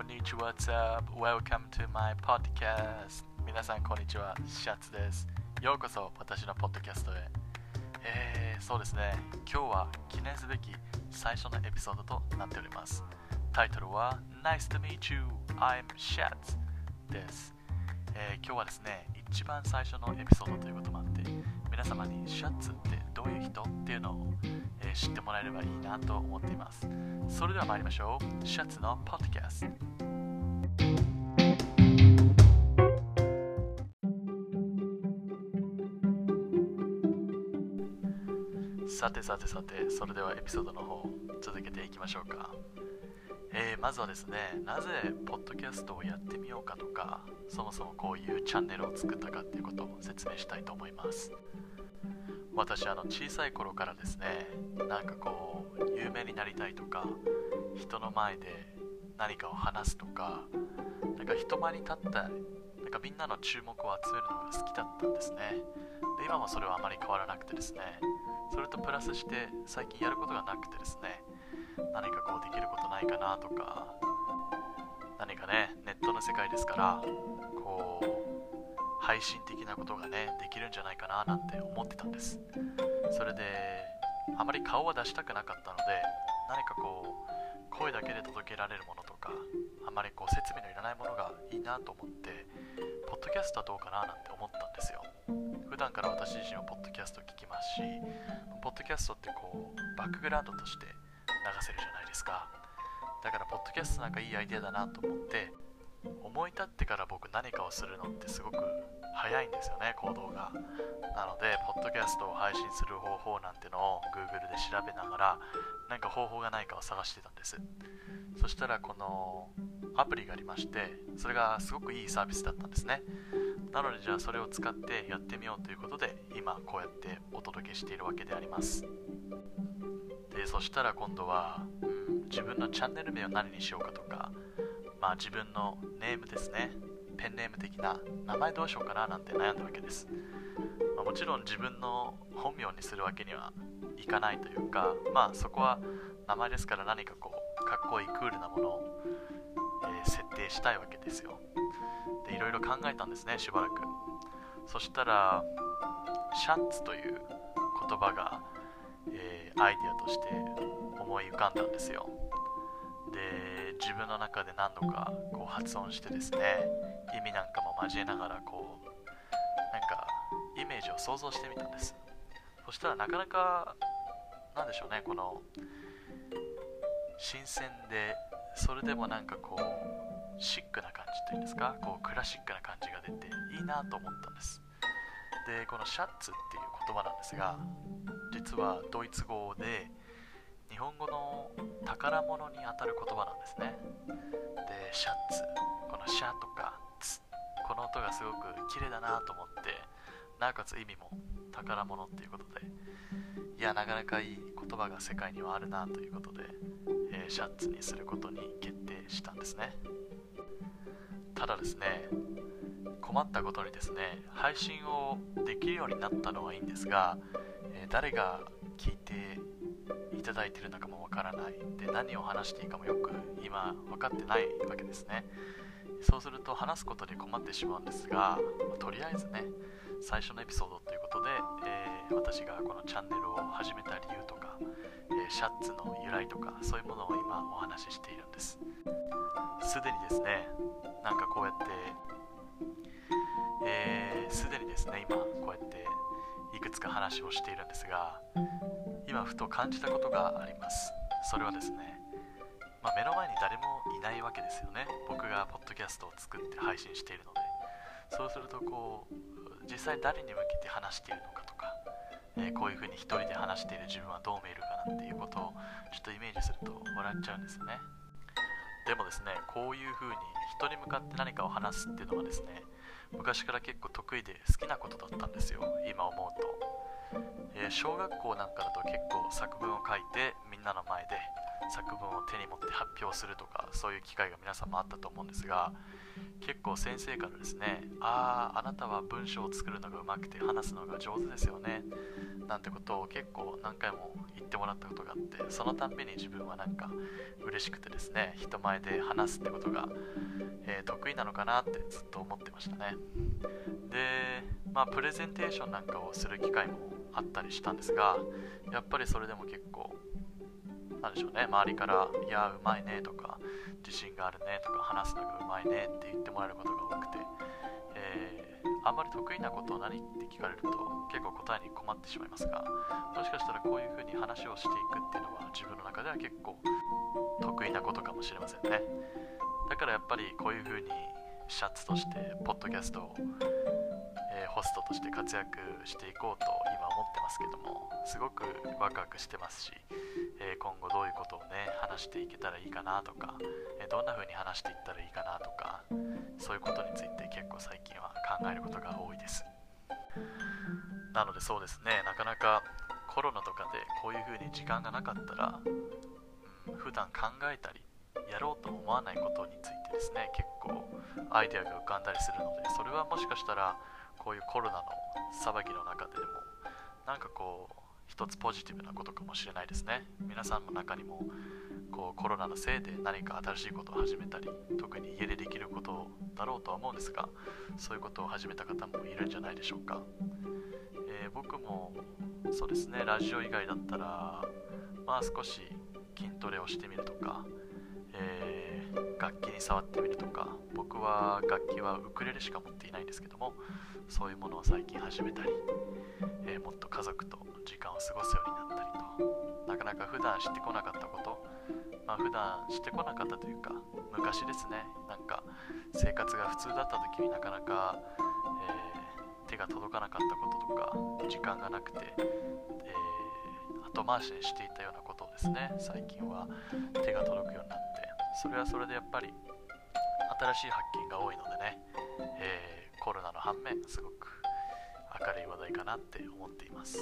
こんにちは、What's up? Welcome to my podcast. 皆さん、こんにちは。シャツです。ようこそ、私のポッドキャストへ。えー、そうですね。今日は記念すべき最初のエピソードとなっております。タイトルは Nice to meet you, I'm Shats です。えー、今日はですね、一番最初のエピソードということもあって、皆様にシャツってどういう人っていうのを、えー、知ってもらえればいいなと思っています。それでは参りましょう。シャツのポッドキャスト。さてさてさて、それではエピソードの方、続けていきましょうか。えー、まずはですね、なぜポッドキャストをやってみようかとか、そもそもこういうチャンネルを作ったかっていうことを説明したいと思います。私、あの小さい頃からですね、なんかこう、有名になりたいとか、人の前で何かを話すとか、なんか人前に立ったなんかみんなの注目を集めるのが好きだったんですね。で今もそれはあまり変わらなくてですね、それとプラスして最近やることがなくてですね、何かこうできることないかなとか何かねネットの世界ですからこう配信的なことがねできるんじゃないかななんて思ってたんです。それであまり顔は出したくなかったので何かこう声だけで届けられるものとかあまりこう設備のいらないものがいいなと思ってポッドキャストはどうかななんて思ったんですよ。普段から私自身はポッドキャスト聞きますしポッドキャストってこうバックグラウンドとして流せるじゃないですか。だからポッドキャストなんかいいアイデアだなと思って思い立ってから僕何かをするのってすごく早いんですよね行動が。なのでポッドキャストを配信する方法なんてのを Google で調べながら何か方法がないかを探してたんです。そしたらこのアプリがありましてそれがすごくいいサービスだったんですね。なのでじゃあそれを使ってやってみようということで今こうやってお届けしているわけであります。でそしたら今度は、うん、自分のチャンネル名を何にしようかとか、まあ、自分のネームですね。ペンネーム的な名前どうしようかななんて悩んだわけです、まあ、もちろん自分の本名にするわけにはいかないというかまあそこは名前ですから何かこうかっこいいクールなものを、えー、設定したいわけですよ。でいろいろ考えたんですねしばらく。そしたらシャンツという言葉がえー、アイデアとして思い浮かんだんですよ。で自分の中で何度かこう発音してですね意味なんかも交えながらこうなんかイメージを想像してみたんです。そしたらなかなかなんでしょうねこの新鮮でそれでもなんかこうシックな感じというんですかこうクラシックな感じが出ていいなと思ったんです。でこのシャッツっていう言葉なんですが実はドイツ語で日本語の宝物にあたる言葉なんですね。でシャツ。このシャとかツ。この音がすごく綺麗だなと思ってなおかつ意味も宝物っていうことで。いやなかなかいい言葉が世界にはあるなということで、えー、シャツにすることに決定したんですね。ただですね困ったことにですね配信をできるようになったのはいいんですがえ誰が聞いていただいてるのかもわからないで何を話していいかもよく今分かってないわけですね。そうすると話すことに困ってしまうんですがまとりあえずね最初のエピソードということで、えー、私がこのチャンネルを始めた理由とか、えー、シャッツの由来とかそういうものを今お話ししているんです。すでにですねなんかこうやってすで、にですね今こうやっていくつか話をしているんですが今ふと感じたことがあります。それはですね、まあ、目の前に誰もいないわけですよね。僕がポッドキャストを作って配信しているので。そうするとこう実際誰に向けて話しているのかとか、えー、こういうふうに一人で話している自分はどう見えるかなっていうことをちょっとイメージすると笑っちゃうんですよね。でもですねこういうふうに人に向かって何かを話すっていうのはですね昔から結構得意で好きなことだったんですよ。今思うと、えー、小学校なんかだと結構作文を書いてみんなの前で作文を手に持って発表するとかそういう機会が皆さんもあったと思うんですが結構先生からですねあああなたは文章を作るのがうまくて話すのが上手ですよねなんてことを結構何回も言ってもらったことがあってそのたんびに自分はなんか嬉しくてですね人前で話すってことが、えー、得意なのかなってずっと思ってましたね。でまあプレゼンテーションなんかをする機会もあったりしたんですがやっぱりそれでも結構なんでしょうね。周りから「いやうまいね」とか「自信があるね」とか「話すのがうまいね」って言ってもらえることが多くて、えー、あんまり得意なことを何って聞かれると結構答えに困ってしまいますがもしかしたらこういうふうに話をしていくっていうのは自分の中では結構得意なことかもしれませんね。だからやっぱりこういうふうにシャツとしてポッドキャストを、ホストとして活躍していこうと今思ってますけどもすごくワクワクしてますし、えー、今後どういうことをね話していけたらいいかなとか、えー、どんな風に話していったらいいかなとかそういうことについて結構最近は考えることが多いです。なのでそうですねなかなかコロナとかでこういう風に時間がなかったら、うん、普段考えたりやろうと思わないことについてですね結構アイデアが浮かんだりするのでそれはもしかしたらこういうコロナの騒ぎの中でもなんかこう一つポジティブなことかもしれないですね。皆さんの中にもこうコロナのせいで何か新しいことを始めたり特に家でできることだろうとは思うんですがそういうことを始めた方もいるんじゃないでしょうか、えー、僕もそうですね。ラジオ以外だったらまあ少し筋トレをしてみるとか、えー、触ってみるとか僕は楽器はウクレレしか持っていないんですけどもそういうものを最近始めたり、えー、もっと家族と時間を過ごすようになったりとなかなか普段してこなかったことまあ普段してこなかったというか昔ですねなんか生活が普通だった時になかなか、えー、手が届かなかったこととか時間がなくて、えー、後回しにしていたようなことをですね最近は手が届くようになってそれはそれでやっぱり新しい発見が多いのでね、えーコロナの反面すごく明るい話題かなって思っています。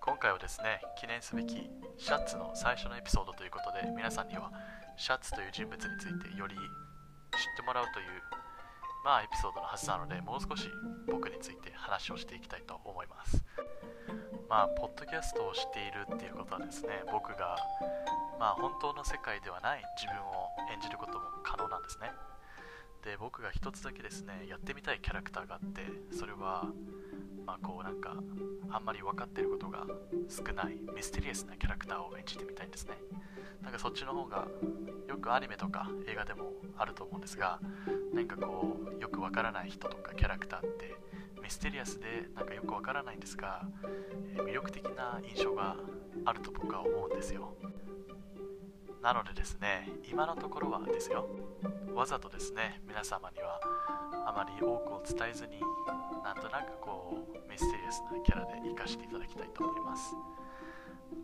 今回はですね記念すべきシャツの最初のエピソードということで皆さんにはシャツという人物についてより知ってもらうというまあエピソードのはずなのでもう少し僕について話をしていきたいと思います。まあポッドキャストをしているっていうことはですね僕がまあ本当の世界ではない自分を演じることも可能なんですね。で僕が一つだけですねやってみたいキャラクターがあってそれはまあこうなんかあんまり分かってることが少ないミステリアスなキャラクターを演じてみたいんですね。なんかそっちの方がよくアニメとか映画でもあると思うんですがなんかこうよくわからない人とかキャラクターってミステリアスでなんかよくわからないんですが、え魅力的な印象があると僕は思うんですよ。なのでですね今のところはですよ。わざとですね皆様にはあまり多くを伝えずになんとなくこうミステリアスなキャラで活かしていただきたいと思います。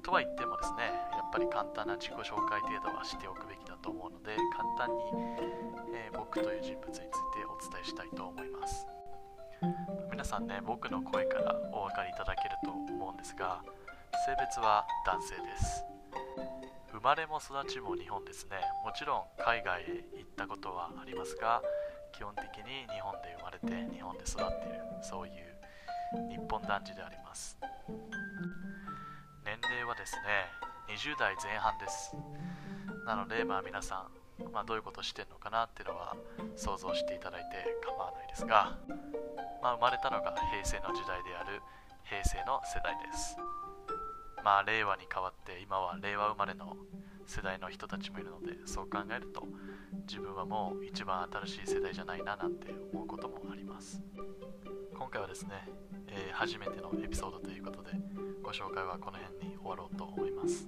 とは言ってもですねやっぱり簡単な自己紹介程度はしておくべきだと思うので簡単に、えー、僕という人物についてお伝えしたいと思います。皆さんね僕の声からお分かりいただけると思うんですが性別は男性です。生まれも育ちも日本ですね。もちろん海外へ行ったことはありますが基本的に日本で生まれて日本で育っているそういう日本男児であります。年齢はですね20代前半です。なのでまあ皆さん、まあ、どういうことしてるのかなっていうのは想像していただいて構わないですが、まあ、生まれたのが平成の時代である平成の世代です。まあ令和に代わって今は令和生まれの世代の人たちもいるのでそう考えると自分はもう一番新しい世代じゃないななんて思うこともあります。今回はですね、えー、初めてのエピソードということでご紹介はこの辺に終わろうと思います、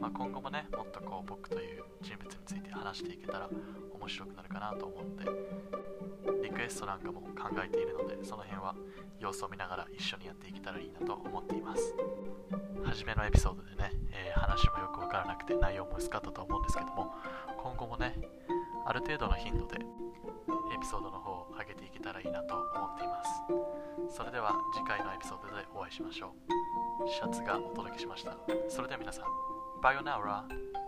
まあ、今後もねもっとこう僕という人物について話していけたら面白くなるかなと思うのでリクエストなんかも考えているのでその辺は様子を見ながら一緒にやっていけたらいいなと思っています。初めのエピソードでね、えー、話もよくわからなくて内容も薄かったと思うんですけども今後もねある程度の頻度でエピソードの方を上げていけたらいいなと思っています。それでは次回のエピソードでお会いしましょう。シャツがお届けしました。それでは皆さんバイオナウラ。